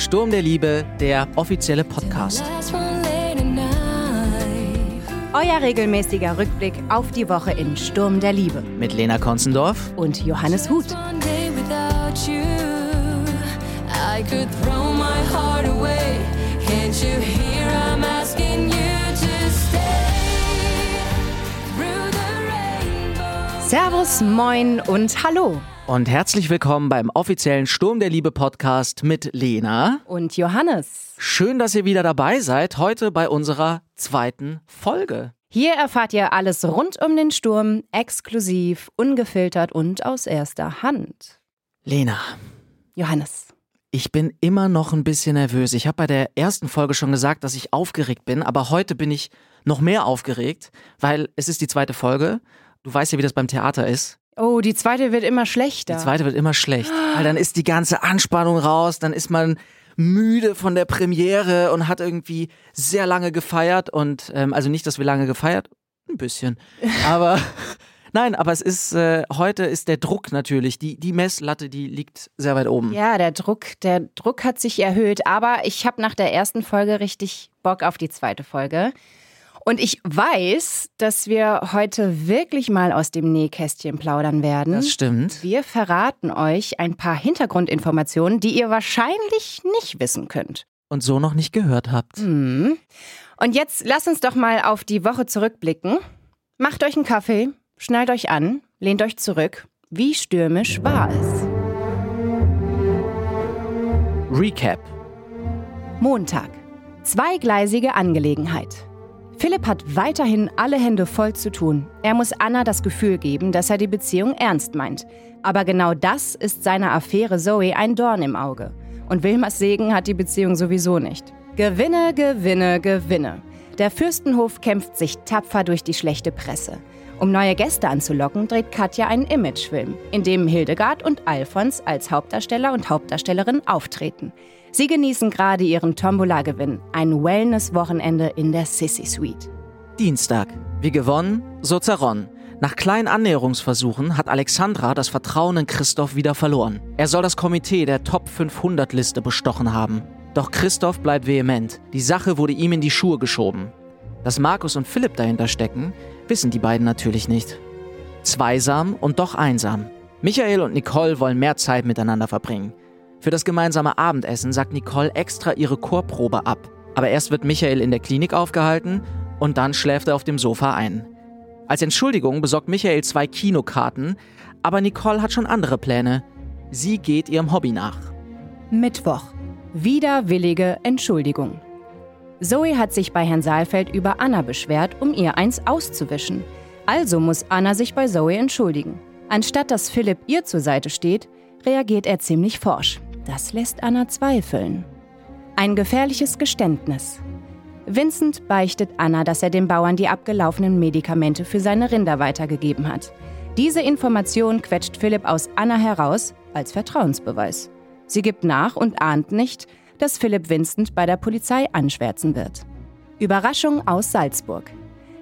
Sturm der Liebe, der offizielle Podcast. Euer regelmäßiger Rückblick auf die Woche in Sturm der Liebe. Mit Lena Konzendorf. Und Johannes Huth. Servus, moin und hallo. Und herzlich willkommen beim offiziellen Sturm der Liebe Podcast mit Lena. Und Johannes. Schön, dass ihr wieder dabei seid, heute bei unserer zweiten Folge. Hier erfahrt ihr alles rund um den Sturm, exklusiv, ungefiltert und aus erster Hand. Lena, Johannes. ich bin immer noch ein bisschen nervös. Ich habe bei der ersten Folge schon gesagt, dass ich aufgeregt bin, aber heute bin ich noch mehr aufgeregt, weil es ist die zweite Folge. Du weißt ja, wie das beim Theater ist. Oh, die zweite wird immer schlechter. Die zweite wird immer schlecht, weil dann ist die ganze Anspannung raus, dann ist man müde von der Premiere und hat irgendwie sehr lange gefeiert und ähm, also nicht, dass wir lange gefeiert, ein bisschen, aber nein, aber es ist äh, heute ist der Druck natürlich, die die Messlatte, die liegt sehr weit oben. Ja, der Druck, der Druck hat sich erhöht, aber ich habe nach der ersten Folge richtig Bock auf die zweite Folge. Und ich weiß, dass wir heute wirklich mal aus dem Nähkästchen plaudern werden. Das stimmt. Wir verraten euch ein paar Hintergrundinformationen, die ihr wahrscheinlich nicht wissen könnt. Und so noch nicht gehört habt. Mhm. Und jetzt lasst uns doch mal auf die Woche zurückblicken. Macht euch einen Kaffee, schnallt euch an, lehnt euch zurück. Wie stürmisch war es? Recap. Montag. Zweigleisige Angelegenheit. Philipp hat weiterhin alle Hände voll zu tun. Er muss Anna das Gefühl geben, dass er die Beziehung ernst meint. Aber genau das ist seiner Affäre Zoe ein Dorn im Auge. Und Wilmers Segen hat die Beziehung sowieso nicht. Gewinne, Gewinne, Gewinne. Der Fürstenhof kämpft sich tapfer durch die schlechte Presse. Um neue Gäste anzulocken, dreht Katja einen Imagefilm, in dem Hildegard und Alfons als Hauptdarsteller und Hauptdarstellerin auftreten. Sie genießen gerade ihren Tombola-Gewinn, ein Wellness-Wochenende in der Sissy Suite. Dienstag. Wie gewonnen, so zerronnen. Nach kleinen Annäherungsversuchen hat Alexandra das Vertrauen in Christoph wieder verloren. Er soll das Komitee der Top 500 Liste bestochen haben. Doch Christoph bleibt vehement. Die Sache wurde ihm in die Schuhe geschoben. Dass Markus und Philipp dahinter stecken, wissen die beiden natürlich nicht. Zweisam und doch einsam. Michael und Nicole wollen mehr Zeit miteinander verbringen. Für das gemeinsame Abendessen sagt Nicole extra ihre Chorprobe ab. Aber erst wird Michael in der Klinik aufgehalten und dann schläft er auf dem Sofa ein. Als Entschuldigung besorgt Michael zwei Kinokarten, aber Nicole hat schon andere Pläne. Sie geht ihrem Hobby nach. Mittwoch. Widerwillige Entschuldigung. Zoe hat sich bei Herrn Saalfeld über Anna beschwert, um ihr eins auszuwischen. Also muss Anna sich bei Zoe entschuldigen. Anstatt dass Philipp ihr zur Seite steht, reagiert er ziemlich forsch. Das lässt Anna zweifeln. Ein gefährliches Geständnis. Vincent beichtet Anna, dass er den Bauern die abgelaufenen Medikamente für seine Rinder weitergegeben hat. Diese Information quetscht Philipp aus Anna heraus als Vertrauensbeweis. Sie gibt nach und ahnt nicht, dass Philipp Vincent bei der Polizei anschwärzen wird. Überraschung aus Salzburg.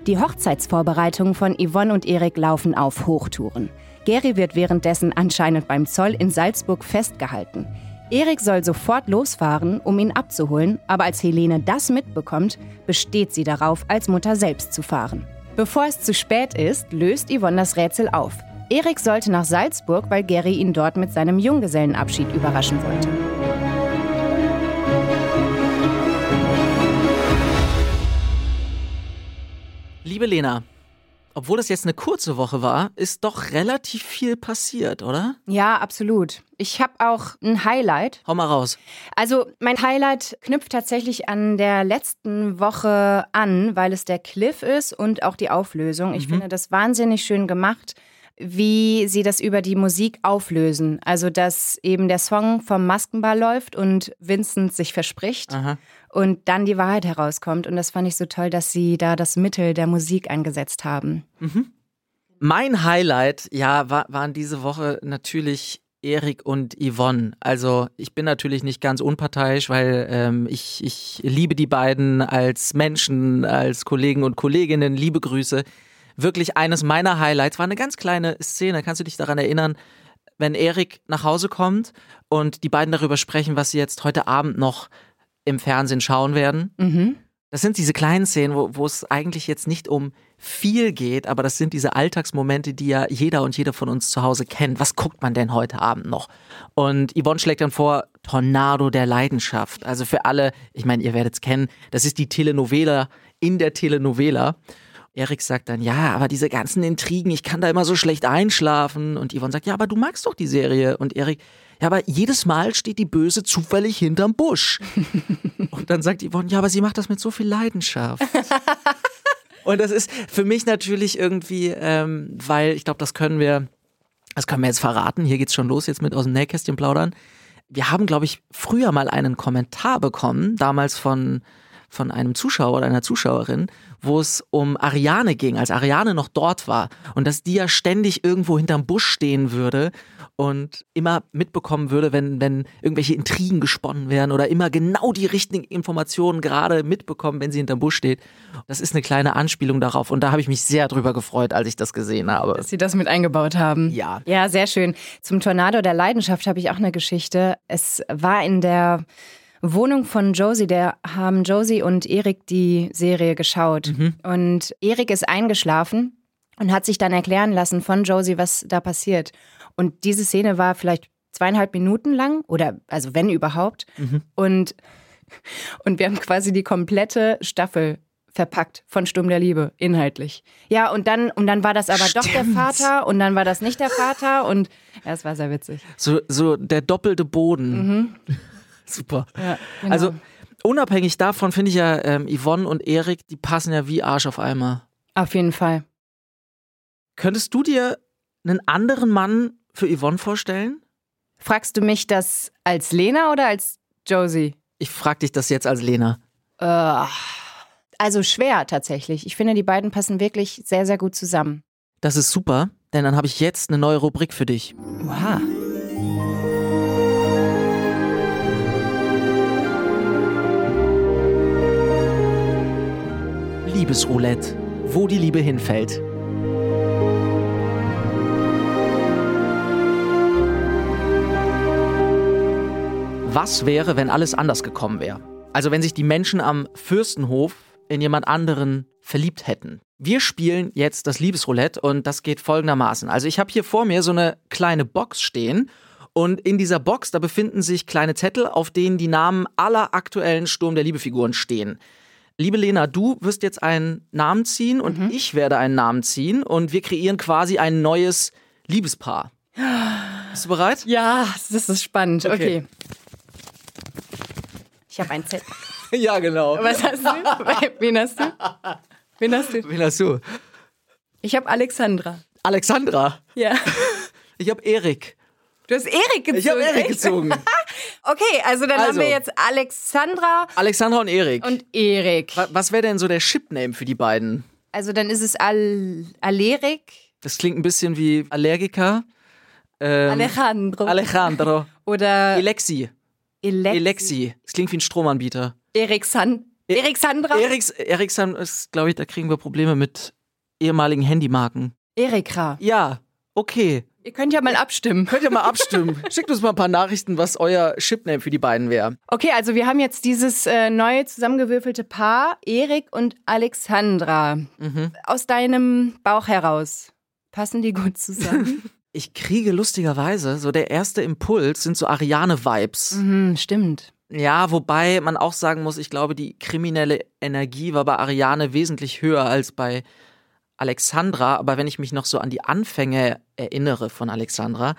Die Hochzeitsvorbereitungen von Yvonne und Erik laufen auf Hochtouren. Gary wird währenddessen anscheinend beim Zoll in Salzburg festgehalten. Erik soll sofort losfahren, um ihn abzuholen, aber als Helene das mitbekommt, besteht sie darauf, als Mutter selbst zu fahren. Bevor es zu spät ist, löst Yvonne das Rätsel auf. Erik sollte nach Salzburg, weil Gary ihn dort mit seinem Junggesellenabschied überraschen wollte. Liebe Lena, obwohl das jetzt eine kurze Woche war, ist doch relativ viel passiert, oder? Ja, absolut. Ich habe auch ein Highlight. Hau mal raus. Also mein Highlight knüpft tatsächlich an der letzten Woche an, weil es der Cliff ist und auch die Auflösung. Ich finde das wahnsinnig schön gemacht, wie sie das über die Musik auflösen. Also dass eben der Song vom Maskenball läuft und Vincent sich verspricht Aha. und dann die Wahrheit herauskommt. Und das fand ich so toll, dass sie da das Mittel der Musik eingesetzt haben. Mein Highlight, ja, war, waren diese Woche natürlich Erik und Yvonne. Also ich bin natürlich nicht ganz unparteiisch, weil ähm, ich, ich liebe die beiden als Menschen, als Kollegen und Kolleginnen. Liebe Grüße. Wirklich eines meiner Highlights war eine ganz kleine Szene. Kannst du dich daran erinnern, wenn Erik nach Hause kommt und die beiden darüber sprechen, was sie jetzt heute Abend noch im Fernsehen schauen werden? Mhm. Das sind diese kleinen Szenen, wo, wo es eigentlich jetzt nicht um viel geht, aber das sind diese Alltagsmomente, die ja jeder und jeder von uns zu Hause kennt. Was guckt man denn heute Abend noch? Und Yvonne schlägt dann vor, Tornado der Leidenschaft. Also für alle, ich meine, ihr werdet es kennen, das ist die Telenovela in der Telenovela. Erik sagt dann, ja, aber diese ganzen Intrigen, ich kann da immer so schlecht einschlafen. Und Yvonne sagt, ja, aber du magst doch die Serie. Und Erik, ja, aber jedes Mal steht die Böse zufällig hinterm Busch. Und dann sagt Yvonne, ja, aber sie macht das mit so viel Leidenschaft. Und das ist für mich natürlich irgendwie, ähm, weil ich glaube, das können wir, das können wir jetzt verraten. Hier geht's schon los jetzt mit aus dem Nähkästchen plaudern. Wir haben, glaube ich, früher mal einen Kommentar bekommen, damals von von einem Zuschauer oder einer Zuschauerin, wo es um Ariane ging, als Ariane noch dort war und dass die ja ständig irgendwo hinterm Busch stehen würde und immer mitbekommen würde, wenn, wenn irgendwelche Intrigen gesponnen werden oder immer genau die richtigen Informationen gerade mitbekommen, wenn sie hinterm Busch steht. Das ist eine kleine Anspielung darauf und da habe ich mich sehr drüber gefreut, als ich das gesehen habe. Dass sie das mit eingebaut haben. Ja. Ja, sehr schön. Zum Tornado der Leidenschaft habe ich auch eine Geschichte. Es war in der Wohnung von Josie, der haben Josie und Erik die Serie geschaut. Und Erik ist eingeschlafen und hat sich dann erklären lassen von Josie, was da passiert. Und diese Szene war vielleicht zweieinhalb Minuten lang oder also wenn überhaupt. Und, und wir haben quasi die komplette Staffel verpackt von Sturm der Liebe, inhaltlich. Ja, und dann, und dann war das aber doch der Stimmt. Vater und dann war das nicht der Vater und ja, es war sehr witzig. So, so der doppelte Boden. Super. Ja, genau. Also unabhängig davon finde ich ja ähm, Yvonne und Erik, die passen ja wie Arsch auf Eimer. Auf jeden Fall. Könntest du dir einen anderen Mann für Yvonne vorstellen? Fragst du mich das als Lena oder als Josie? Ich frage dich das jetzt als Lena. Äh, also schwer tatsächlich. Ich finde, die beiden passen wirklich sehr, sehr gut zusammen. Das ist super, denn dann habe ich jetzt eine neue Rubrik für dich. Oha. Liebesroulette. Wo die Liebe hinfällt. Was wäre, wenn alles anders gekommen wäre? Also wenn sich die Menschen am Fürstenhof in jemand anderen verliebt hätten. Wir spielen jetzt das Liebesroulette und das geht folgendermaßen. Also ich habe hier vor mir so eine kleine Box stehen und in dieser Box, da befinden sich kleine Zettel, auf denen die Namen aller aktuellen Sturm der Liebe-Figuren stehen. Liebe Lena, du wirst jetzt einen Namen ziehen und ich werde einen Namen ziehen und wir kreieren quasi ein neues Liebespaar. Bist du bereit? Ja, das ist spannend. Okay. Okay. Ich habe ein Zettel. Ja, genau. Was hast du? Wen hast du? Wen hast du? Wen hast du? Ich habe Alexandra. Alexandra. Ja. Ich habe Erik. Du hast Erik gezogen. Ich habe Erik gezogen. Okay, also dann haben Also. wir jetzt Alexandra Alexandra und Erik. und Erik. Wa- Was wäre denn so der Shipname für die beiden? Also dann ist es Al Alerik, Das klingt ein bisschen wie Allergiker. Ähm, Alejandro Alejandro. oder Alexi. Elexi. Alexi. Das klingt wie ein Stromanbieter. Eriksan Eriksandra. Eriks, Eriksson ist, glaube ich, da kriegen wir Probleme mit ehemaligen Handymarken. Erikra. Ja, okay. Ihr könnt ja mal abstimmen. Könnt ihr mal abstimmen. Schickt uns mal ein paar Nachrichten, was euer Shipname für die beiden wäre. Okay, also wir haben jetzt dieses äh, neue zusammengewürfelte Paar, Erik und Alexandra. Mhm. Aus deinem Bauch heraus. Passen die gut zusammen? Ich kriege lustigerweise, so der erste Impuls sind so Ariane-Vibes. hm, stimmt. Ja, wobei man auch sagen muss, ich glaube, die kriminelle Energie war bei Ariane wesentlich höher als bei Alexandra, aber wenn ich mich noch so an die Anfänge erinnere von Alexandra,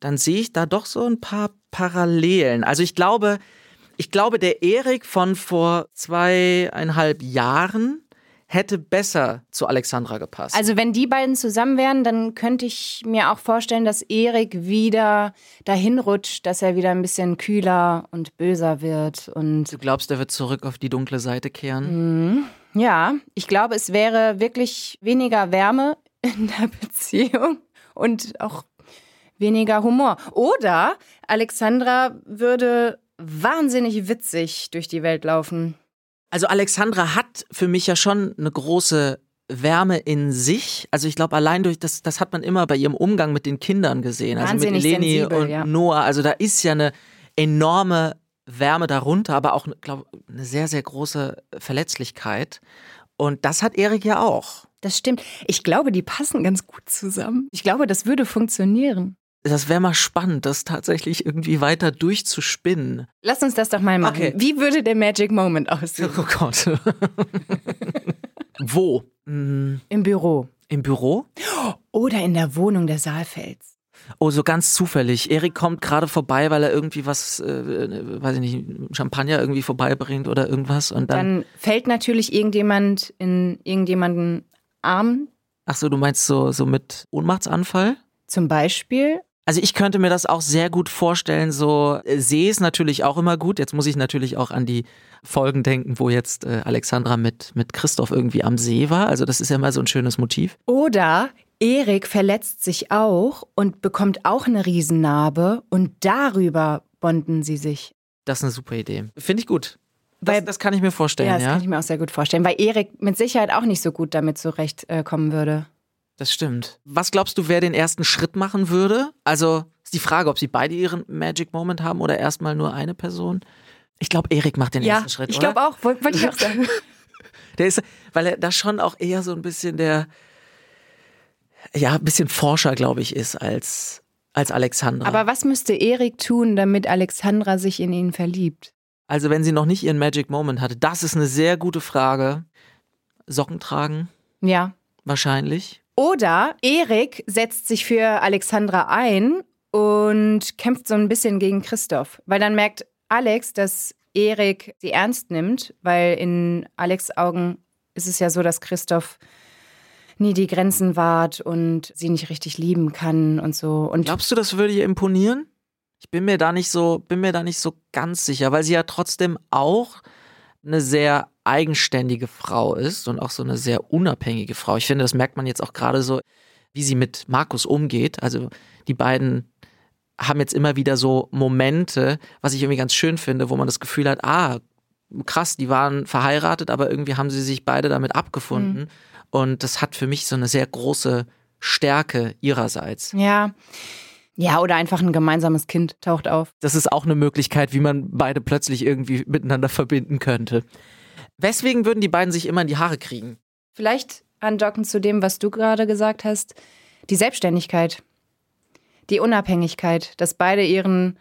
dann sehe ich da doch so ein paar Parallelen. Also ich glaube, ich glaube, der Erik von vor zweieinhalb Jahren hätte besser zu Alexandra gepasst. Also wenn die beiden zusammen wären, dann könnte ich mir auch vorstellen, dass Erik wieder dahin rutscht, dass er wieder ein bisschen kühler und böser wird. Und du glaubst, er wird zurück auf die dunkle Seite kehren? Ja, ich glaube, es wäre wirklich weniger Wärme in der Beziehung und auch weniger Humor. Oder Alexandra würde wahnsinnig witzig durch die Welt laufen. Also Alexandra hat für mich ja schon eine große Wärme in sich. Also ich glaube, allein durch das, das hat man immer bei ihrem Umgang mit den Kindern gesehen. Also Wahnsinnig mit Eleni sensibel, und ja. Noah. Also da ist ja eine enorme Wärme darunter, aber auch, glaube eine sehr, sehr große Verletzlichkeit. Und das hat Erik ja auch. Das stimmt. Ich glaube, die passen ganz gut zusammen. Ich glaube, das würde funktionieren. Das wäre mal spannend, das tatsächlich irgendwie weiter durchzuspinnen. Lass uns das doch mal machen. Okay. Wie würde der Magic Moment aussehen? Oh Gott. Wo? Hm, Im Büro. Im Büro? Oder in der Wohnung der Saalfelds. Oh, so ganz zufällig. Erik kommt gerade vorbei, weil er irgendwie was, äh, weiß ich nicht, Champagner irgendwie vorbeibringt oder irgendwas. Und dann, Dann fällt natürlich irgendjemand in irgendjemanden Arm, ach so, du meinst so, so mit Ohnmachtsanfall? zum Beispiel. Also ich könnte mir das auch sehr gut vorstellen, so äh, See ist natürlich auch immer gut. Jetzt muss ich natürlich auch an die Folgen denken, wo jetzt äh, Alexandra mit, mit Christoph irgendwie am See war. Also das ist ja mal so ein schönes Motiv. Oder Erik verletzt sich auch und bekommt auch eine Riesennarbe und darüber bonden sie sich. Das ist eine super Idee. Finde ich gut. Das, Weil- das kann ich mir vorstellen, Ja, ja. das kann ich mir auch sehr gut vorstellen, weil Erik mit Sicherheit auch nicht so gut damit zurechtkommen äh, würde. Das stimmt. Was glaubst du, wer den ersten Schritt machen würde? Also ist die Frage, ob sie beide ihren Magic Moment haben oder erstmal nur eine Person. Ich glaube, Erik macht den ja, ersten Schritt, ich oder? glaube auch, wollte wollt ich auch sagen. Der ist, weil er da schon auch eher so ein bisschen der, ja, ein bisschen Forscher, glaube ich, ist als, als Alexandra. Aber was müsste Erik tun, damit Alexandra sich in ihn verliebt? also wenn sie noch nicht ihren Magic Moment hatte, das ist eine sehr gute Frage. Socken tragen, Ja. wahrscheinlich. Oder Erik setzt sich für Alexandra ein und kämpft so ein bisschen gegen Christoph. Weil dann merkt Alex, dass Erik sie ernst nimmt, weil in Alex Augen ist es ja so, dass Christoph nie die Grenzen wahrt und sie nicht richtig lieben kann und so. Und Glaubst du, das würde ihr imponieren? Ich bin mir da nicht so, bin mir da nicht so ganz sicher, weil sie ja trotzdem auch eine sehr eigenständige Frau ist und auch so eine sehr unabhängige Frau. Ich finde, das merkt man jetzt auch gerade so, wie sie mit Markus umgeht. Also die beiden haben jetzt immer wieder so Momente, was ich irgendwie ganz schön finde, wo man das Gefühl hat, ah, krass, die waren verheiratet, aber irgendwie haben sie sich beide damit abgefunden. Und das hat für mich so eine sehr große Stärke ihrerseits. ja. Ja, oder einfach ein gemeinsames Kind taucht auf. Das ist auch eine Möglichkeit, wie man beide plötzlich irgendwie miteinander verbinden könnte. Weswegen würden die beiden sich immer in die Haare kriegen? Vielleicht andocken zu dem, was du gerade gesagt hast, die Selbstständigkeit, die Unabhängigkeit, dass beide ihren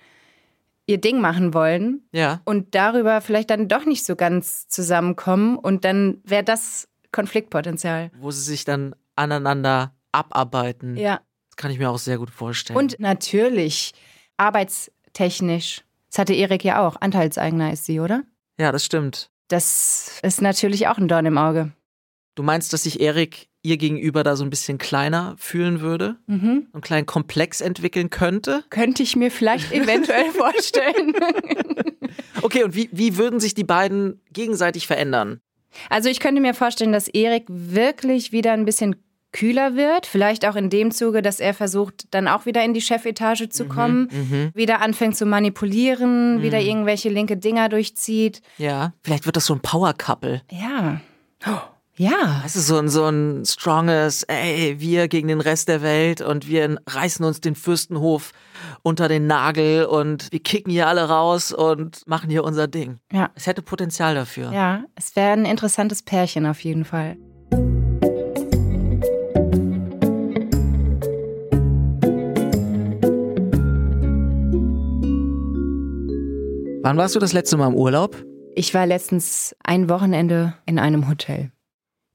ihr Ding machen wollen Ja. und darüber vielleicht dann doch nicht so ganz zusammenkommen und dann wäre das Konfliktpotenzial. Wo sie sich dann aneinander abarbeiten. Ja. Das kann ich mir auch sehr gut vorstellen. Und natürlich arbeitstechnisch. Das hatte Erik ja auch. Anteilseigner ist sie, oder? ja, das stimmt. Das ist natürlich auch ein Dorn im Auge. Du meinst, dass sich Erik ihr gegenüber da so ein bisschen kleiner fühlen würde? Mhm. Einen kleinen Komplex entwickeln könnte? Könnte ich mir vielleicht eventuell vorstellen. Okay, und wie, wie würden sich die beiden gegenseitig verändern? Also ich könnte mir vorstellen, dass Erik wirklich wieder ein bisschen kühler wird. Vielleicht auch in dem Zuge, dass er versucht, dann auch wieder in die Chefetage zu kommen, wieder anfängt zu manipulieren, wieder irgendwelche linke Dinger durchzieht. Ja. Vielleicht wird das so ein Power-Couple. Ja. Ja. Das ist so ein, so ein stronges, ey, wir gegen den Rest der Welt und wir reißen uns den Fürstenhof unter den Nagel und wir kicken hier alle raus und machen hier unser Ding. Ja. Es hätte Potenzial dafür. Ja, es wäre ein interessantes Pärchen auf jeden Fall. Wann warst du das letzte Mal im Urlaub? Ich war letztens ein Wochenende in einem Hotel.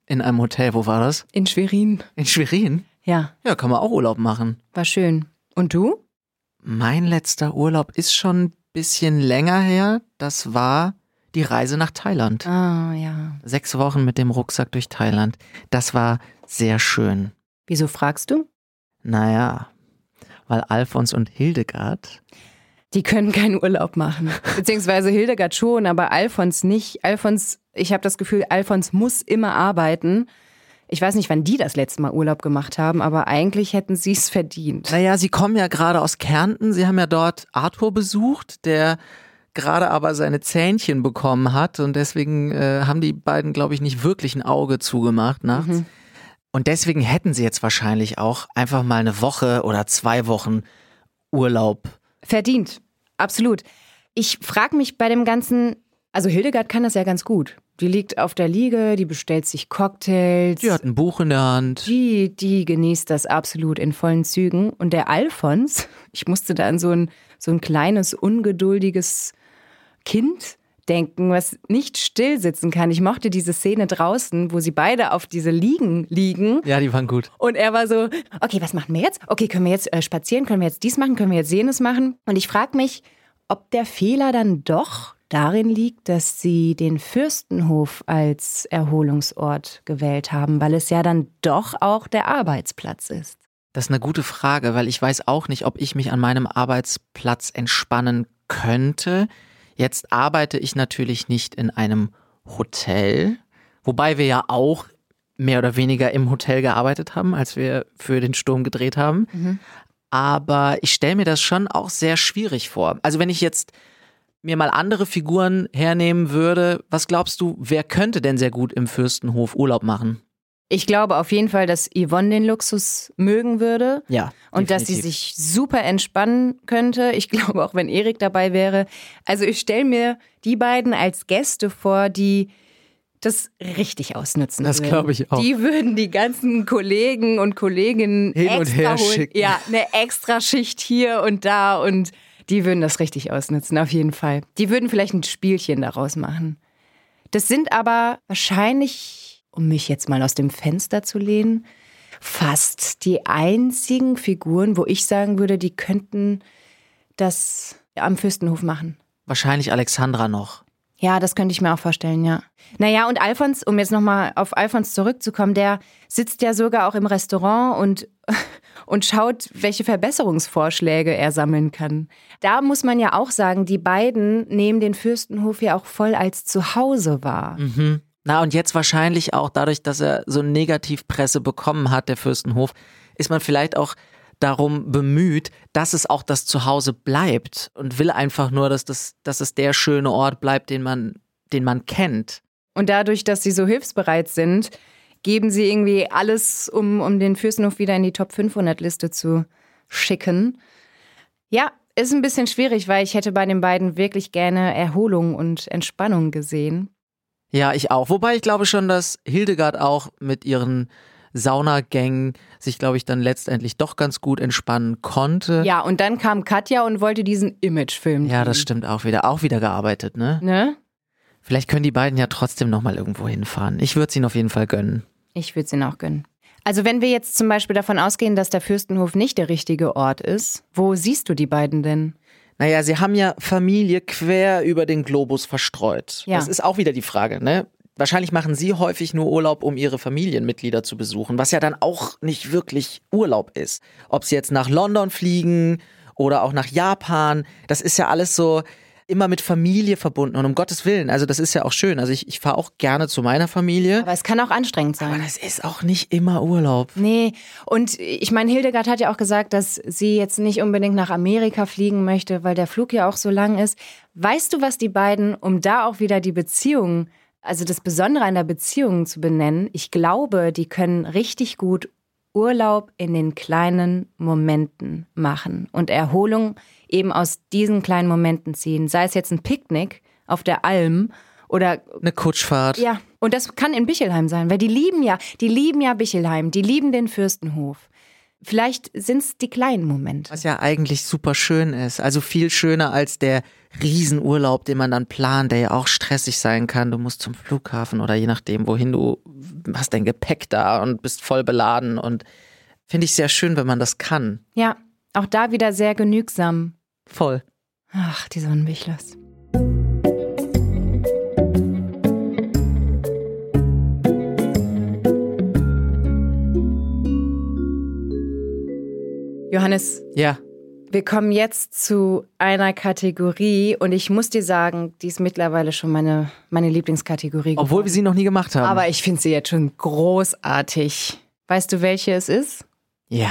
In einem Hotel. Wo war das? In Schwerin. In Schwerin? Ja, Ja, kann man auch Urlaub machen. war schön. Und du? Mein letzter Urlaub ist schon ein bisschen länger her. Das war die Reise nach Thailand. Ah, ja. Sechs Wochen mit dem Rucksack durch Thailand. Das war sehr schön. Wieso fragst du? Naja, weil Alfons und Hildegard, Die können keinen Urlaub machen. Beziehungsweise Hildegard schon, aber Alfons nicht. Alfons, ich habe das Gefühl, Alfons muss immer arbeiten. Ich weiß nicht, wann die das letzte Mal Urlaub gemacht haben, aber eigentlich hätten sie es verdient. naja, sie kommen ja gerade aus Kärnten. Sie haben ja dort Arthur besucht, der gerade aber seine Zähnchen bekommen hat und deswegen äh, haben die beiden, glaube ich, nicht wirklich ein Auge zugemacht nachts. Und deswegen hätten sie jetzt wahrscheinlich auch einfach mal eine Woche oder zwei Wochen Urlaub. Verdient, absolut. Ich frage mich bei dem Ganzen, also Hildegard kann das ja ganz gut. Die liegt auf der Liege, die bestellt sich Cocktails. Sie hat ein Buch in der Hand. Die, die genießt das absolut in vollen Zügen. Und der Alfons, ich musste da an so ein, so ein kleines, ungeduldiges Kind denken, was nicht still sitzen kann. Ich mochte diese Szene draußen, wo sie beide auf diese Liegen liegen. Ja, die waren gut. Und er war so, okay, was machen wir jetzt? Okay, können wir jetzt äh, spazieren? Können wir jetzt dies machen? Können wir jetzt jenes machen? Und ich frage mich, ob der Fehler dann doch darin liegt, dass sie den Fürstenhof als Erholungsort gewählt haben, weil es ja dann doch auch der Arbeitsplatz ist. Das ist eine gute Frage, weil ich weiß auch nicht, ob ich mich an meinem Arbeitsplatz entspannen könnte. Jetzt arbeite ich natürlich nicht in einem Hotel, wobei wir ja auch mehr oder weniger im Hotel gearbeitet haben, als wir für den Sturm gedreht haben. Aber ich stelle mir das schon auch sehr schwierig vor. Also wenn ich jetzt mir mal andere Figuren hernehmen würde, was glaubst du, wer könnte denn sehr gut im Fürstenhof Urlaub machen? Ich glaube auf jeden Fall, dass Yvonne den Luxus mögen würde. Ja. Und dass sie definitiv. sich super entspannen könnte. Ich glaube auch, wenn Erik dabei wäre. Also ich stelle mir die beiden als Gäste vor, die das richtig ausnutzen Das glaube ich auch. Die würden die ganzen Kollegen und Kolleginnen Hin und her holen. schicken. Ja, eine extra Schicht hier und da und die würden das richtig ausnutzen, auf jeden Fall. Die würden vielleicht ein Spielchen daraus machen. Das sind aber wahrscheinlich, um mich jetzt mal aus dem Fenster zu lehnen, fast die einzigen Figuren, wo ich sagen würde, die könnten das am Fürstenhof machen. Wahrscheinlich Alexandra noch. Ja, das könnte ich mir auch vorstellen, ja. Naja, und Alfons, um jetzt nochmal auf Alfons zurückzukommen, der sitzt ja sogar auch im Restaurant und, und schaut, welche Verbesserungsvorschläge er sammeln kann. Da muss man ja auch sagen, die beiden nehmen den Fürstenhof ja auch voll als Zuhause wahr. Mhm. Na, und jetzt wahrscheinlich auch dadurch, dass er so Negativpresse bekommen hat, der Fürstenhof, ist man vielleicht auch darum bemüht, dass es auch das Zuhause bleibt und will einfach nur, dass, das, dass es der schöne Ort bleibt, den man, den man kennt. Und dadurch, dass sie so hilfsbereit sind, geben sie irgendwie alles, um, um den Fürstenhof wieder in die Top 500 Liste zu schicken. Ja, ist ein bisschen schwierig, weil ich hätte bei den beiden wirklich gerne Erholung und Entspannung gesehen. Ja, ich auch. Wobei ich glaube schon, dass Hildegard auch mit ihren Saunagängen sich, glaube ich, dann letztendlich doch ganz gut entspannen konnte. Ja, und dann kam Katja und wollte diesen Imagefilm. Ja, das stimmt auch wieder. Auch wieder gearbeitet, ne? Ne? Vielleicht können die beiden ja trotzdem nochmal irgendwo hinfahren. Ich würde es ihnen auf jeden Fall gönnen. Ich würde es ihnen auch gönnen. Also wenn wir jetzt zum Beispiel davon ausgehen, dass der Fürstenhof nicht der richtige Ort ist, wo siehst du die beiden denn? Naja, sie haben ja Familie quer über den Globus verstreut. Ja. Das ist auch wieder die Frage, ne? Wahrscheinlich machen sie häufig nur Urlaub, um ihre Familienmitglieder zu besuchen, was ja dann auch nicht wirklich Urlaub ist. Ob sie jetzt nach London fliegen oder auch nach Japan, das ist ja alles so immer mit Familie verbunden und um Gottes Willen, also das ist ja auch schön. Also ich, ich fahre auch gerne zu meiner Familie, Aber es kann auch anstrengend aber sein. das ist auch nicht immer Urlaub. Nee, und ich meine, Hildegard hat ja auch gesagt, dass sie jetzt nicht unbedingt nach Amerika fliegen möchte, weil der Flug ja auch so lang ist. Weißt du, was die beiden, um da auch wieder die Beziehung, also das Besondere an der Beziehung zu benennen, ich glaube, die können richtig gut Urlaub in den kleinen Momenten machen und Erholung eben aus diesen kleinen Momenten ziehen. Sei es jetzt ein Picknick auf der Alm oder Eine Kutschfahrt. ja, und das kann in Bichelheim sein, weil die lieben ja, die lieben ja Bichelheim, die lieben den Fürstenhof. Vielleicht sind es die kleinen Momente. Was ja eigentlich super schön ist. Also viel schöner als der Riesenurlaub, den man dann plant, der ja auch stressig sein kann. Du musst zum Flughafen oder je nachdem, wohin du hast dein Gepäck da und bist voll beladen. Und finde ich sehr schön, wenn man das kann. Ja, auch da wieder sehr genügsam. Voll. Ach, die Sonnenwichlers. Johannes, Ja. wir kommen jetzt zu einer Kategorie und ich muss dir sagen, die ist mittlerweile schon meine, meine Lieblingskategorie. Obwohl wir sie noch nie gemacht haben. Aber ich finde sie jetzt schon großartig. Weißt du, welche es ist? ja.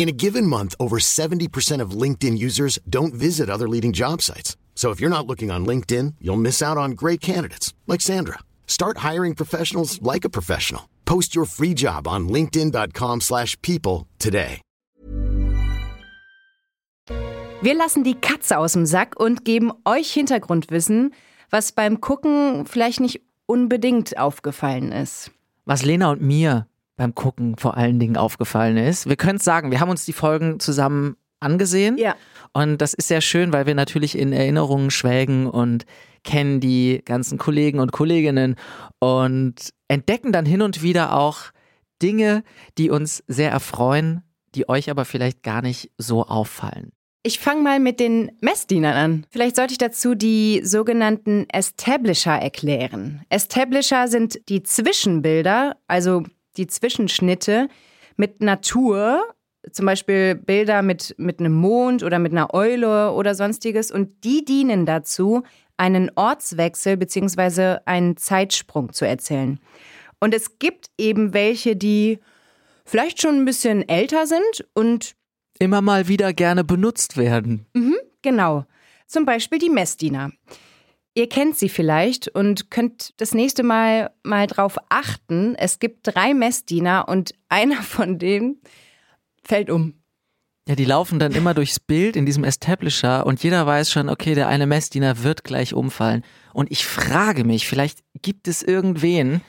In a given month, over 70% of LinkedIn users don't visit other leading job sites. So if you're not looking on LinkedIn, you'll miss out on great candidates like Sandra. Start hiring professionals like a professional. Post your free job on linkedin.com/people today. Wir lassen die Katze aus dem Sack und geben euch Hintergrundwissen, was beim Gucken vielleicht nicht unbedingt aufgefallen ist. Was Lena und mir beim Gucken vor allen Dingen aufgefallen ist. Wir können es sagen, wir haben uns die Folgen zusammen angesehen. Ja. Und das ist sehr schön, weil wir natürlich in Erinnerungen schwelgen und kennen die ganzen Kollegen und Kolleginnen und entdecken dann hin und wieder auch Dinge, die uns sehr erfreuen, die euch aber vielleicht gar nicht so auffallen. Ich fange mal mit den Messdienern an. Vielleicht sollte ich dazu die sogenannten Establisher erklären. Establisher sind die Zwischenbilder, also die Zwischenschnitte mit Natur, zum Beispiel Bilder mit, mit einem Mond oder mit einer Eule oder sonstiges. Und die dienen dazu, einen Ortswechsel bzw. einen Zeitsprung zu erzählen. Und es gibt eben welche, die vielleicht schon ein bisschen älter sind und Immer mal wieder gerne benutzt werden. Genau. Zum Beispiel die Messdiener. Ihr kennt sie vielleicht und könnt das nächste Mal mal drauf achten. Es gibt drei Messdiener und einer von denen fällt um. Ja, die laufen dann immer durchs Bild in diesem Establisher und jeder weiß schon, okay, der eine Messdiener wird gleich umfallen. Und ich frage mich, vielleicht gibt es irgendwen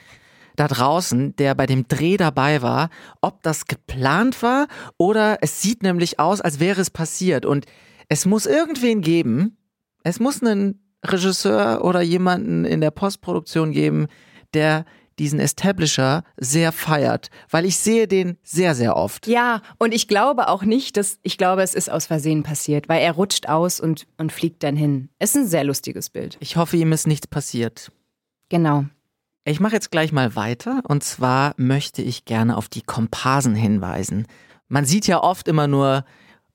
da draußen, der bei dem Dreh dabei war, ob das geplant war oder es sieht nämlich aus, als wäre es passiert. Und es muss irgendwen geben, es muss einen Regisseur oder jemanden in der Postproduktion geben, der diesen Establisher sehr feiert, weil ich sehe den sehr, sehr oft. Ja, und ich glaube auch nicht, dass ich glaube, es ist aus Versehen passiert, weil er rutscht aus und, und fliegt dann hin. Es ist ein sehr lustiges Bild. Ich hoffe, ihm ist nichts passiert. Genau. Ich mache jetzt gleich mal weiter und zwar möchte ich gerne auf die Komparsen hinweisen. Man sieht ja oft immer nur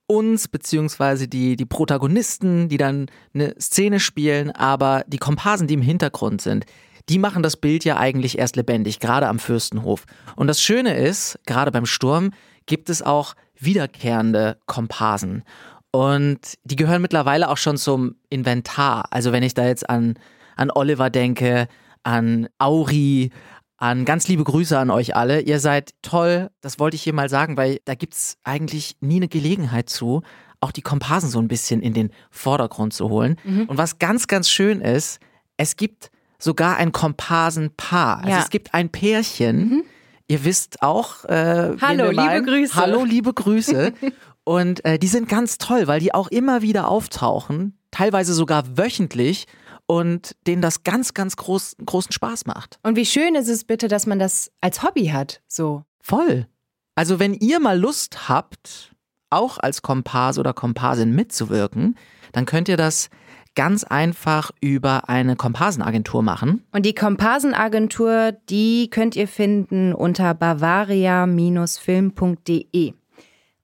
uns beziehungsweise die, die Protagonisten, die dann eine Szene spielen, aber die Komparsen, die im Hintergrund sind, die machen das Bild ja eigentlich erst lebendig, gerade am Fürstenhof. Und das Schöne ist, gerade beim Sturm gibt es auch wiederkehrende Komparsen. Und die gehören mittlerweile auch schon zum Inventar. Also wenn ich da jetzt an, an Oliver denke, an Auri, an ganz liebe Grüße an euch alle. Ihr seid toll, das wollte ich hier mal sagen, weil da gibt's eigentlich nie eine Gelegenheit zu, auch die Komparsen so ein bisschen in den Vordergrund zu holen. Und was ganz, ganz schön ist, es gibt sogar ein Komparsenpaar. Also Ja. es gibt ein Pärchen. Ihr wisst auch, äh, Hallo, liebe. Grüße. Hallo, liebe Grüße. Und äh, die sind ganz toll, weil die auch immer wieder auftauchen, teilweise sogar wöchentlich und denen das ganz, ganz groß, großen Spaß macht. Und wie schön ist es bitte, dass man das als Hobby hat, so. Voll. Also wenn ihr mal Lust habt, auch als Kompars oder Komparsin mitzuwirken, dann könnt ihr das ganz einfach über eine Komparsenagentur machen. Und die Komparsenagentur, die könnt ihr finden unter bavaria-film.de.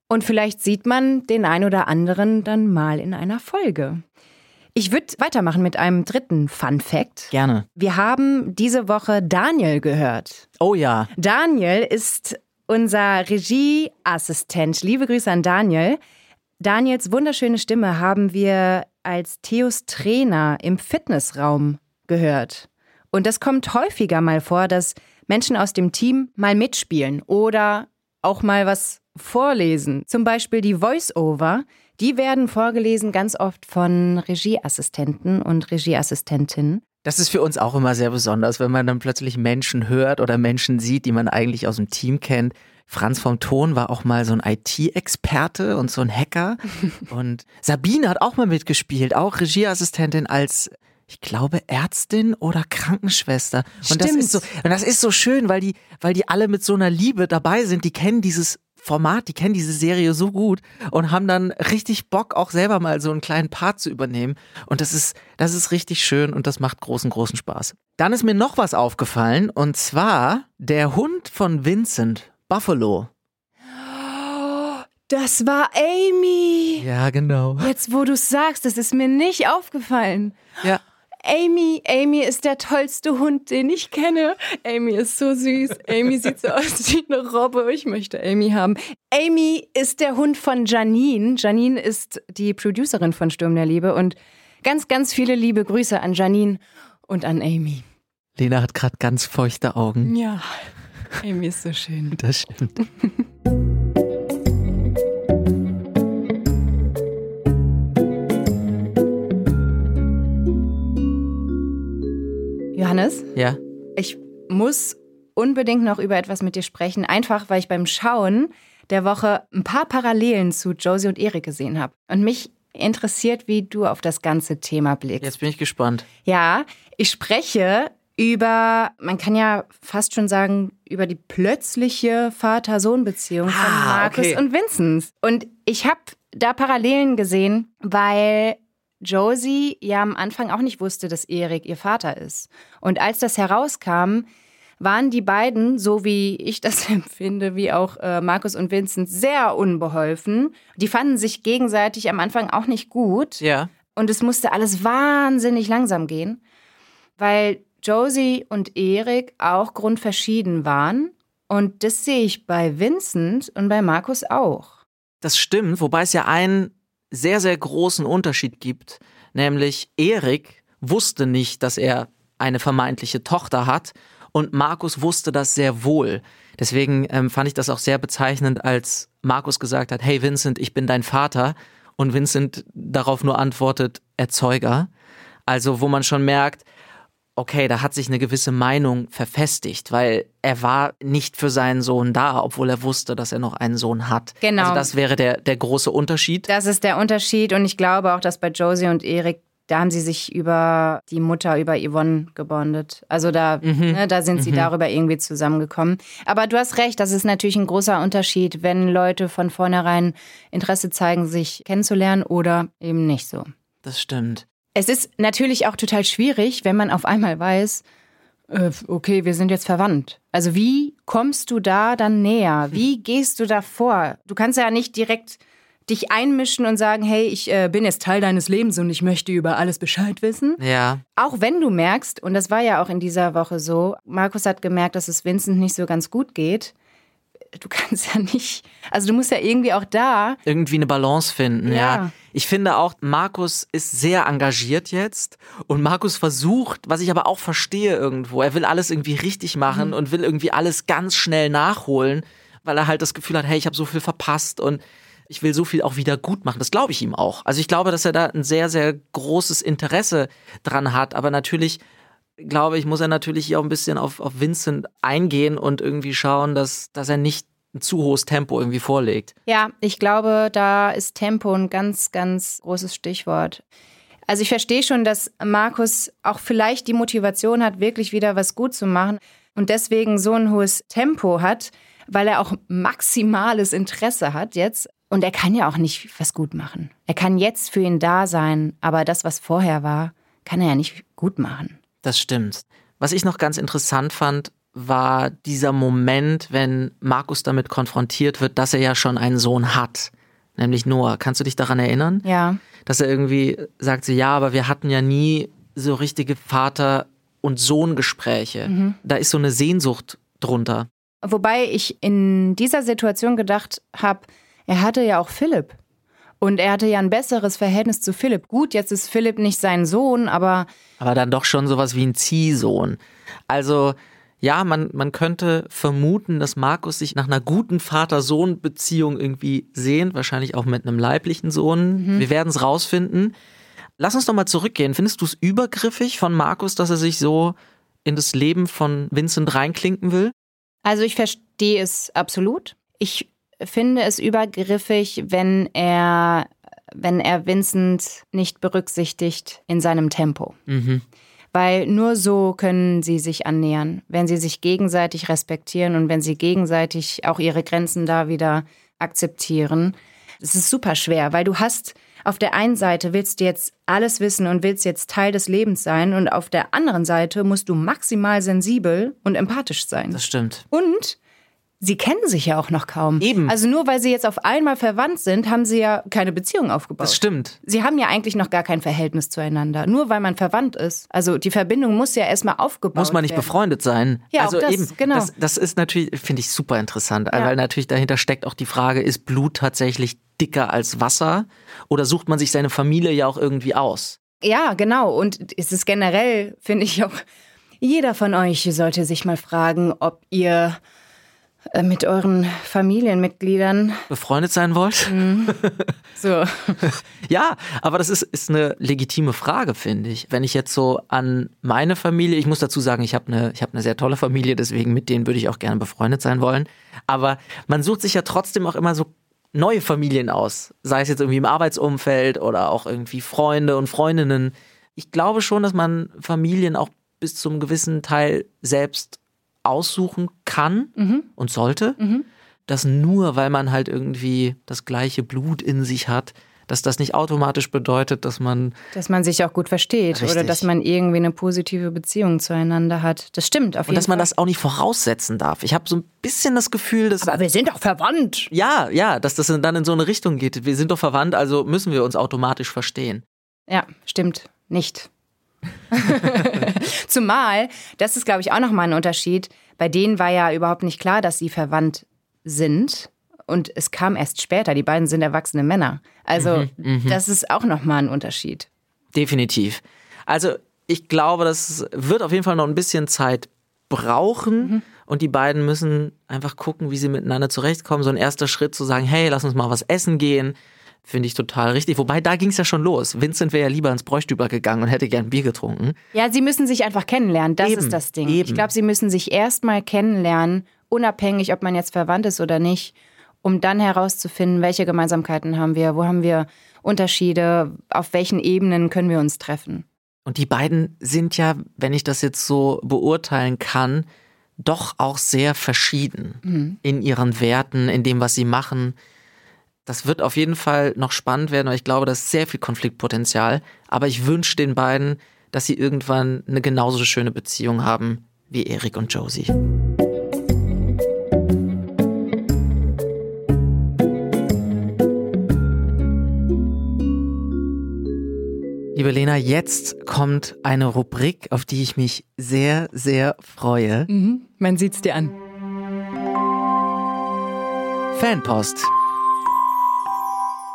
Und vielleicht sieht man den ein oder anderen dann mal in einer Folge. Ich würde weitermachen mit einem dritten Fun Fact. Gerne. Wir haben diese Woche Daniel gehört. Oh ja. Daniel ist unser Regieassistent. Liebe Grüße an Daniel. Daniels wunderschöne Stimme haben wir als Theos Trainer im Fitnessraum gehört. Und das kommt häufiger mal vor, dass Menschen aus dem Team mal mitspielen oder auch mal was vorlesen. Zum Beispiel die Voice-Over, die werden vorgelesen ganz oft von Regieassistenten und Regieassistentinnen. Das ist für uns auch immer sehr besonders, wenn man dann plötzlich Menschen hört oder Menschen sieht, die man eigentlich aus dem Team kennt. Franz vom Ton war auch mal so ein IT-Experte und so ein Hacker. und Sabine hat auch mal mitgespielt, auch Regieassistentin als ich glaube, Ärztin oder Krankenschwester. Und das ist so, und das ist so schön, weil die, weil die alle mit so einer Liebe dabei sind. Die kennen dieses Format, die kennen diese Serie so gut und haben dann richtig Bock, auch selber mal so einen kleinen Part zu übernehmen. Und das ist, das ist richtig schön und das macht großen, großen Spaß. Dann ist mir noch was aufgefallen und zwar der Hund von Vincent, Buffalo. Das war Amy. Ja, genau. Jetzt, wo du es sagst, das ist mir nicht aufgefallen. Ja. Amy, Amy ist der tollste Hund, den ich kenne. Amy ist so süß. Amy sieht so aus wie eine Robbe. Ich möchte Amy haben. Amy ist der Hund von Janine. Janine ist die Producerin von Sturm der Liebe und ganz, ganz viele liebe Grüße an Janine und an Amy. Lena hat gerade ganz feuchte Augen. Ja, Amy ist so schön. Das stimmt. Johannes, Ja. ich muss unbedingt noch über etwas mit dir sprechen, einfach weil ich beim Schauen der Woche ein paar Parallelen zu Josie und Erik gesehen habe. Und mich interessiert, wie du auf das ganze Thema blickst. Jetzt bin ich gespannt. Ja, ich spreche über, man kann ja fast schon sagen, über die plötzliche Vater-Sohn-Beziehung von Ah, Markus okay. und Vinzenz. Und ich habe da Parallelen gesehen, weil Josie ja am Anfang auch nicht wusste, dass Erik ihr Vater ist. Und als das herauskam, waren die beiden, so wie ich das empfinde, wie auch äh, Markus und Vincent, sehr unbeholfen. Die fanden sich gegenseitig am Anfang auch nicht gut. Ja. Und es musste alles wahnsinnig langsam gehen, weil Josie und Erik auch grundverschieden waren. Und das sehe ich bei Vincent und bei Markus auch. Das stimmt, wobei es ja einen sehr, sehr großen Unterschied gibt, nämlich Erik wusste nicht, dass er eine vermeintliche Tochter hat und Markus wusste das sehr wohl. Deswegen ähm, fand ich das auch sehr bezeichnend, als Markus gesagt hat, hey Vincent, ich bin dein Vater und Vincent darauf nur antwortet, Erzeuger. Also wo man schon merkt, okay, da hat sich eine gewisse Meinung verfestigt, weil er war nicht für seinen Sohn da, obwohl er wusste, dass er noch einen Sohn hat. Genau. Also das wäre der, der große Unterschied. Das ist der Unterschied. Und ich glaube auch, dass bei Josie und Erik, da haben sie sich über die Mutter, über Yvonne gebondet. Also da, ne, da sind sie darüber irgendwie zusammengekommen. Aber du hast recht, das ist natürlich ein großer Unterschied, wenn Leute von vornherein Interesse zeigen, sich kennenzulernen oder eben nicht so. Das stimmt. Es ist natürlich auch total schwierig, wenn man auf einmal weiß, äh, okay, wir sind jetzt verwandt. Also wie kommst du da dann näher? Wie gehst du da vor? Du kannst ja nicht direkt dich einmischen und sagen, hey, ich äh, bin jetzt Teil deines Lebens und ich möchte über alles Bescheid wissen. Ja. Auch wenn du merkst, und das war ja auch in dieser Woche so, Markus hat gemerkt, dass es Vincent nicht so ganz gut geht. Du kannst ja nicht, also du musst ja irgendwie auch da Irgendwie eine Balance finden, ja. Ja. Ich finde auch, Markus ist sehr engagiert jetzt und Markus versucht, was ich aber auch verstehe irgendwo, er will alles irgendwie richtig machen und will irgendwie alles ganz schnell nachholen, weil er halt das Gefühl hat, hey, ich habe so viel verpasst und ich will so viel auch wieder gut machen. Das glaube ich ihm auch. Also ich glaube, dass er da ein sehr, sehr großes Interesse dran hat, aber natürlich glaube ich, muss er natürlich hier auch ein bisschen auf, auf Vincent eingehen und irgendwie schauen, dass, dass er nicht ein zu hohes Tempo irgendwie vorlegt. Ja, ich glaube, da ist Tempo ein ganz, ganz großes Stichwort. Also ich verstehe schon, dass Markus auch vielleicht die Motivation hat, wirklich wieder was gut zu machen und deswegen so ein hohes Tempo hat, weil er auch maximales Interesse hat jetzt. Und er kann ja auch nicht was gut machen. Er kann jetzt für ihn da sein, aber das, was vorher war, kann er ja nicht gut machen. Das stimmt. Was ich noch ganz interessant fand, war dieser Moment, wenn Markus damit konfrontiert wird, dass er ja schon einen Sohn hat, nämlich Noah. Kannst du dich daran erinnern? Ja. Dass er irgendwie sagt, so, ja, aber wir hatten ja nie so richtige Vater- und Sohngespräche. Da ist so eine Sehnsucht drunter. Wobei ich in dieser Situation gedacht habe, er hatte ja auch Philipp. Und er hatte ja ein besseres Verhältnis zu Philipp. Gut, jetzt ist Philipp nicht sein Sohn, aber Aber dann doch schon sowas wie ein Ziehsohn. Also, ja, man, man könnte vermuten, dass Markus sich nach einer guten Vater-Sohn-Beziehung irgendwie sehnt, wahrscheinlich auch mit einem leiblichen Sohn. Wir werden es rausfinden. Lass uns doch mal zurückgehen. Findest du es übergriffig von Markus, dass er sich so in das Leben von Vincent reinklinken will? Also ich verstehe es absolut. Ich finde es übergriffig, wenn er, wenn er Vincent nicht berücksichtigt in seinem Tempo. Weil nur so können sie sich annähern, wenn sie sich gegenseitig respektieren und wenn sie gegenseitig auch ihre Grenzen da wieder akzeptieren. Es ist super schwer, weil du hast auf der einen Seite willst du jetzt alles wissen und willst jetzt Teil des Lebens sein und auf der anderen Seite musst du maximal sensibel und empathisch sein. Das stimmt. Und sie kennen sich ja auch noch kaum. Eben. Also nur weil sie jetzt auf einmal verwandt sind, haben sie ja keine Beziehung aufgebaut. Das stimmt. Sie haben ja eigentlich noch gar kein Verhältnis zueinander, nur weil man verwandt ist. Also die Verbindung muss ja erstmal aufgebaut werden. Muss man nicht befreundet sein. Ja, also auch das, eben, genau. das, das ist natürlich, finde ich super interessant, Ja. weil natürlich dahinter steckt auch die Frage, ist Blut tatsächlich dicker als Wasser oder sucht man sich seine Familie ja auch irgendwie aus? Ja, genau. Und es ist generell, finde ich auch, jeder von euch sollte sich mal fragen, ob ihr mit euren Familienmitgliedern Befreundet sein wollt? Mhm. so. Ja, aber das ist, ist eine legitime Frage, finde ich. Wenn ich jetzt so an meine Familie, ich muss dazu sagen, ich habe eine, ich habe eine sehr tolle Familie, deswegen mit denen würde ich auch gerne befreundet sein wollen. Aber man sucht sich ja trotzdem auch immer so neue Familien aus. Sei es jetzt irgendwie im Arbeitsumfeld oder auch irgendwie Freunde und Freundinnen. Ich glaube schon, dass man Familien auch bis zum gewissen Teil selbst aussuchen kann und sollte. Dass nur weil man halt irgendwie das gleiche Blut in sich hat, dass das nicht automatisch bedeutet, dass man Dass man sich auch gut versteht oder Richtig. dass man irgendwie eine positive Beziehung zueinander hat. Das stimmt auf und jeden dass man Fall. das auch nicht voraussetzen darf. Ich habe so ein bisschen das Gefühl, dass Aber wir sind doch verwandt. ja, ja, dass das dann in so eine Richtung geht. Wir sind doch verwandt, also müssen wir uns automatisch verstehen. Ja, stimmt. Nicht. Zumal, das ist, glaube ich, auch nochmal ein Unterschied. Bei denen war ja überhaupt nicht klar, dass sie verwandt sind. Und es kam erst später. Die beiden sind erwachsene Männer. Also, das ist auch nochmal ein Unterschied. Definitiv. Also ich glaube, das wird auf jeden Fall noch ein bisschen Zeit brauchen und die beiden müssen einfach gucken, wie sie miteinander zurechtkommen. So ein erster Schritt zu sagen, hey, lass uns mal was essen gehen, finde ich total richtig. Wobei, da ging es ja schon los. Vincent wäre ja lieber ins Bräustüber gegangen und hätte gern Bier getrunken. Ja, sie müssen sich einfach kennenlernen. Das Eben, ist das Ding. eben. Ich glaube, sie müssen sich erstmal kennenlernen, unabhängig, ob man jetzt verwandt ist oder nicht, um dann herauszufinden, welche Gemeinsamkeiten haben wir, wo haben wir Unterschiede, auf welchen Ebenen können wir uns treffen. Und die beiden sind ja, wenn ich das jetzt so beurteilen kann, doch auch sehr verschieden in ihren Werten, in dem, was sie machen. Das wird auf jeden Fall noch spannend werden, weil ich glaube, da ist sehr viel Konfliktpotenzial. Aber ich wünsche den beiden, dass sie irgendwann eine genauso schöne Beziehung haben wie Erik und Josie. Liebe Lena, jetzt kommt eine Rubrik, auf die ich mich sehr, sehr freue. Man sieht's dir an. Fanpost.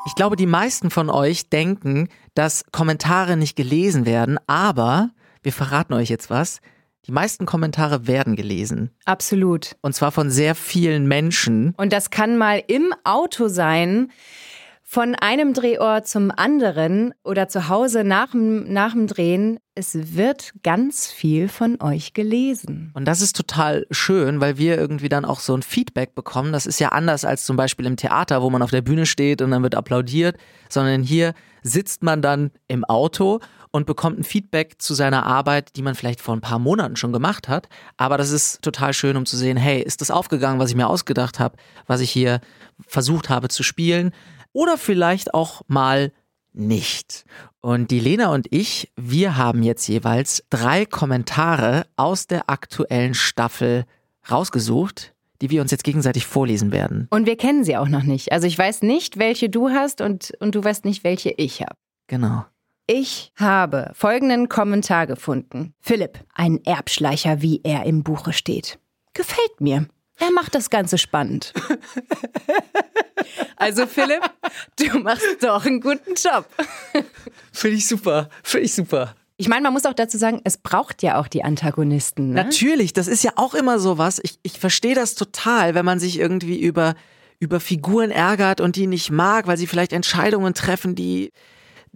Ich glaube, die meisten von euch denken, dass Kommentare nicht gelesen werden, aber wir verraten euch jetzt was. Die meisten Kommentare werden gelesen. Absolut. Und zwar von sehr vielen Menschen. Und das kann mal im Auto sein, von einem Drehort zum anderen oder zu Hause nach nach dem Drehen. Es wird ganz viel von euch gelesen. Und das ist total schön, weil wir irgendwie dann auch so ein Feedback bekommen. Das ist ja anders als zum Beispiel im Theater, wo man auf der Bühne steht und dann wird applaudiert, sondern hier sitzt man dann im Auto und bekommt ein Feedback zu seiner Arbeit, die man vielleicht vor ein paar Monaten schon gemacht hat. Aber das ist total schön, um zu sehen, hey, ist das aufgegangen, was ich mir ausgedacht habe, was ich hier versucht habe zu spielen? Oder vielleicht auch mal nicht. Und die Lena und ich, wir haben jetzt jeweils drei Kommentare aus der aktuellen Staffel rausgesucht, die wir uns jetzt gegenseitig vorlesen werden. Und wir kennen sie auch noch nicht. Also ich weiß nicht, welche du hast und, und du weißt nicht, welche ich habe. Genau. Ich habe folgenden Kommentar gefunden. Philipp, ein Erbschleicher, wie er im Buche steht. Gefällt mir. Er macht das Ganze spannend. Also Philipp, du machst doch einen guten Job. Finde ich super. Finde ich super. Ich meine, man muss auch dazu sagen, es braucht ja auch die Antagonisten. Ne? Natürlich, das ist ja auch immer sowas. Ich, ich verstehe das total, wenn man sich irgendwie über, über Figuren ärgert und die nicht mag, weil sie vielleicht Entscheidungen treffen, die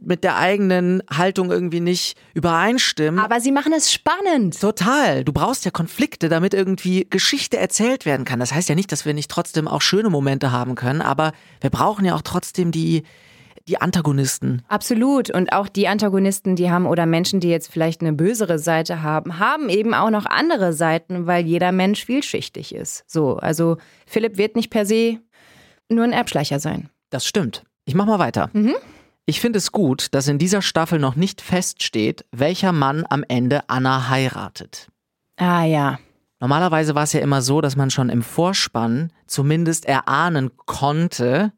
mit der eigenen Haltung irgendwie nicht übereinstimmen. Aber sie machen es spannend. Total. Du brauchst ja Konflikte, damit irgendwie Geschichte erzählt werden kann. Das heißt ja nicht, dass wir nicht trotzdem auch schöne Momente haben können, aber wir brauchen ja auch trotzdem die, die Antagonisten. Absolut. Und auch die Antagonisten, die haben oder Menschen, die jetzt vielleicht eine bösere Seite haben, haben eben auch noch andere Seiten, weil jeder Mensch vielschichtig ist. So, also Philipp wird nicht per se nur ein Erbschleicher sein. Das stimmt. Ich mach mal weiter. Ich finde es gut, dass in dieser Staffel noch nicht feststeht, welcher Mann am Ende Anna heiratet. Ah ja. Normalerweise war es ja immer so, dass man schon im Vorspann zumindest erahnen konnte,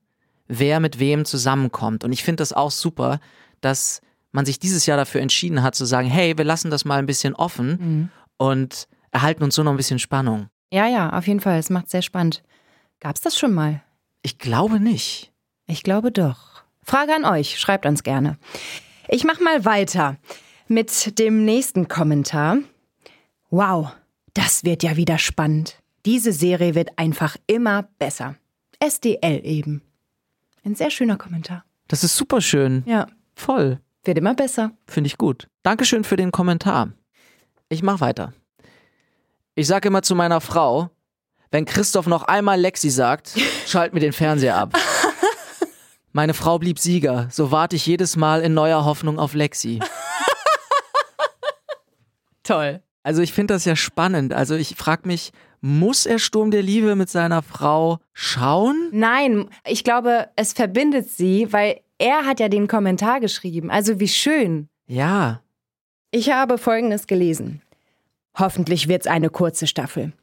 wer mit wem zusammenkommt. Und ich finde das auch super, dass man sich dieses Jahr dafür entschieden hat zu sagen, hey, wir lassen das mal ein bisschen offen und erhalten uns so noch ein bisschen Spannung. Ja, ja, auf jeden Fall. Es macht sehr spannend. Gab's das schon mal? Ich glaube nicht. Ich glaube doch. Frage an euch, schreibt uns gerne. Ich mach mal weiter mit dem nächsten Kommentar. Wow, das wird ja wieder spannend. Diese Serie wird einfach immer besser. SDL eben. Ein sehr schöner Kommentar. Das ist super schön. Ja, Voll. wird immer besser. Finde ich gut. Dankeschön für den Kommentar. Ich mach weiter. Ich sag immer zu meiner Frau, wenn Christoph noch einmal Lexi sagt, schalt mir den Fernseher ab. Meine Frau blieb Sieger, so warte ich jedes Mal in neuer Hoffnung auf Lexi. Toll. Also ich finde das ja spannend. Also ich frage mich, muss er Sturm der Liebe mit seiner Frau schauen? Nein, ich glaube, es verbindet sie, weil er hat ja den Kommentar geschrieben. Also wie schön. Ja. Ich habe Folgendes gelesen. Hoffentlich wird's eine kurze Staffel.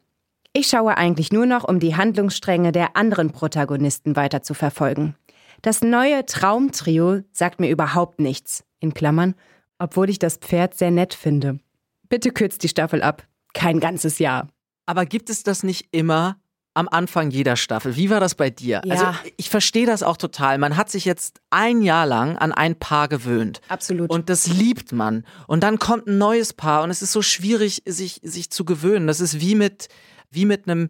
Ich schaue eigentlich nur noch, um die Handlungsstränge der anderen Protagonisten weiter zu verfolgen. Das neue Traumtrio sagt mir überhaupt nichts. In Klammern, obwohl ich das Pferd sehr nett finde. Bitte kürzt die Staffel ab. Kein ganzes Jahr. Aber gibt es das nicht immer am Anfang jeder Staffel? Wie war das bei dir? Ja. Also ich verstehe das auch total. Man hat sich jetzt ein Jahr lang an ein Paar gewöhnt. Absolut. Und das liebt man. Und dann kommt ein neues Paar und es ist so schwierig, sich, sich zu gewöhnen. Das ist wie mit, wie mit einem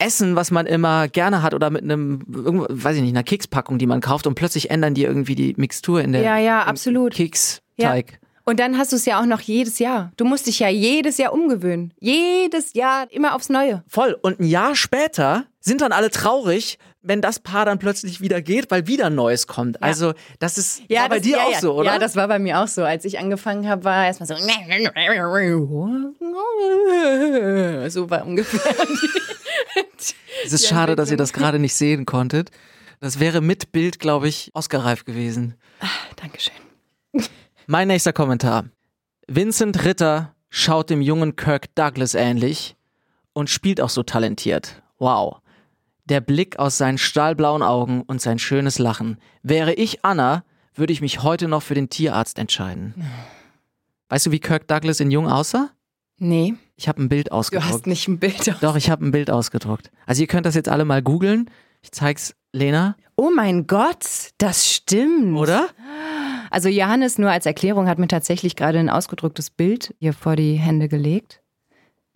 Essen, was man immer gerne hat oder mit einem, weiß ich nicht, einer Kekspackung, die man kauft und plötzlich ändern die irgendwie die Mixtur in der Ja, ja, absolut. Keksteig. Und dann hast du es ja auch noch jedes Jahr. Du musst dich ja jedes Jahr umgewöhnen. Jedes Jahr immer aufs Neue. Voll. Und ein Jahr später sind dann alle traurig, wenn das Paar dann plötzlich wieder geht, weil wieder ein Neues kommt. Also, das ist war bei das- dir ja, auch ja. so, oder? Ja, das war bei mir auch so. Als ich angefangen habe, war erstmal so. So war ungefähr. Es ist schade, dass ihr das gerade nicht sehen konntet. Das wäre mit Bild, glaube ich, Oscar-reif gewesen. Dankeschön. Mein nächster Kommentar. Vincent Ritter schaut dem jungen Kirk Douglas ähnlich und spielt auch so talentiert. Wow. Der Blick aus seinen stahlblauen Augen und sein schönes Lachen. Wäre ich Anna, würde ich mich heute noch für den Tierarzt entscheiden. Weißt du, wie Kirk Douglas in Jung aussah? Nee, Ich habe ein Bild du ausgedruckt. hast nicht ein Bild. Doch, ich habe ein Bild ausgedruckt. Also ihr könnt das jetzt alle mal googeln. Ich zeig's Lena, Oh mein Gott, das stimmt. oder? Also Johannes nur als Erklärung hat mir tatsächlich gerade ein ausgedrucktes Bild hier vor die Hände gelegt.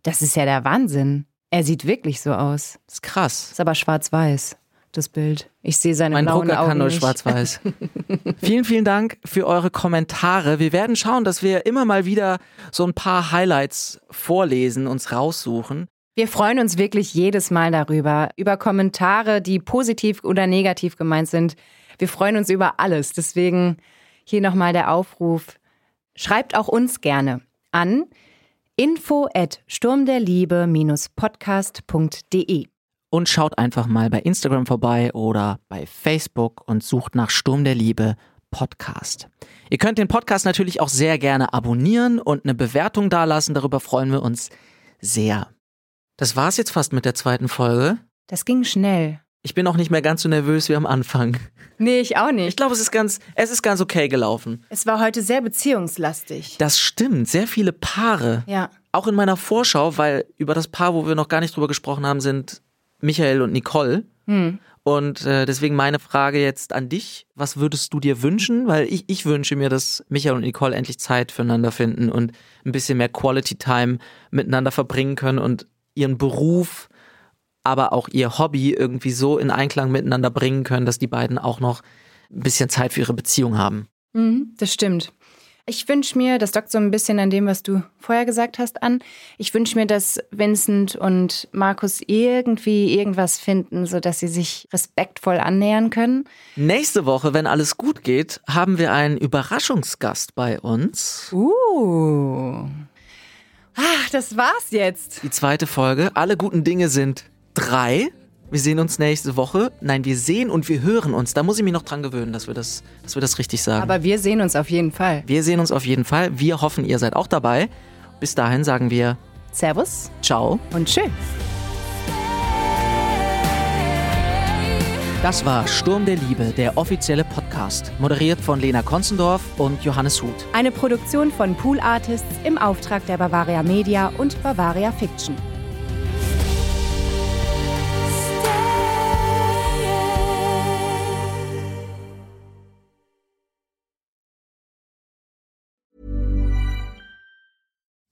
Das ist ja der Wahnsinn. Er sieht wirklich so aus. Das ist krass. Ist aber schwarz-weiß, das Bild. Ich sehe seine Mein blauen Drucker Augen kann nur schwarz-weiß. vielen, vielen Dank für eure Kommentare. Wir werden schauen, dass wir immer mal wieder so ein paar Highlights vorlesen, uns raussuchen. Wir freuen uns wirklich jedes Mal darüber, über Kommentare, die positiv oder negativ gemeint sind. Wir freuen uns über alles. Deswegen hier nochmal der Aufruf. Schreibt auch uns gerne an info at sturmderliebe-podcast.de. Und schaut einfach mal bei Instagram vorbei oder bei Facebook und sucht nach Sturm der Liebe Podcast. Ihr könnt den Podcast natürlich auch sehr gerne abonnieren und eine Bewertung dalassen. Darüber freuen wir uns sehr. Das war's jetzt fast mit der zweiten Folge. Das ging schnell. Ich bin auch nicht mehr ganz so nervös wie am Anfang. Nee, ich auch Ich nicht. glaube, es ist ganz, es ist ganz okay gelaufen. Es war heute sehr beziehungslastig. Das stimmt. Sehr viele Paare. Ja. Auch in meiner Vorschau, weil über das Paar, wo wir noch gar nicht drüber gesprochen haben, sind Michael und Nicole. Und äh, deswegen meine Frage jetzt an dich. Was würdest du dir wünschen? Weil ich, ich wünsche mir, dass Michael und Nicole endlich Zeit füreinander finden und ein bisschen mehr Quality Time miteinander verbringen können und ihren Beruf, aber auch ihr Hobby irgendwie so in Einklang miteinander bringen können, dass die beiden auch noch ein bisschen Zeit für ihre Beziehung haben. Mhm, das stimmt. Ich wünsche mir, das dockt so ein bisschen an dem, was du vorher gesagt hast, an. Ich wünsche mir, dass Vincent und Markus irgendwie irgendwas finden, sodass sie sich respektvoll annähern können. Nächste Woche, wenn alles gut geht, haben wir einen Überraschungsgast bei uns. Uh. Ach, das war's jetzt. Die zweite Folge. Alle guten Dinge sind drei. Wir sehen uns nächste Woche. Nein, wir sehen und wir hören uns. Da muss ich mich noch dran gewöhnen, dass wir das, dass wir das richtig sagen. Aber wir sehen uns auf jeden Fall. wir sehen uns auf jeden Fall. Wir hoffen, ihr seid auch dabei. Bis dahin sagen wir Servus Ciao. und tschüss. Das war Sturm der Liebe, der offizielle Podcast. Moderiert von Lena Konzendorf und Johannes Huth. Eine Produktion von Pool Artists im Auftrag der Bavaria Media und Bavaria Fiction.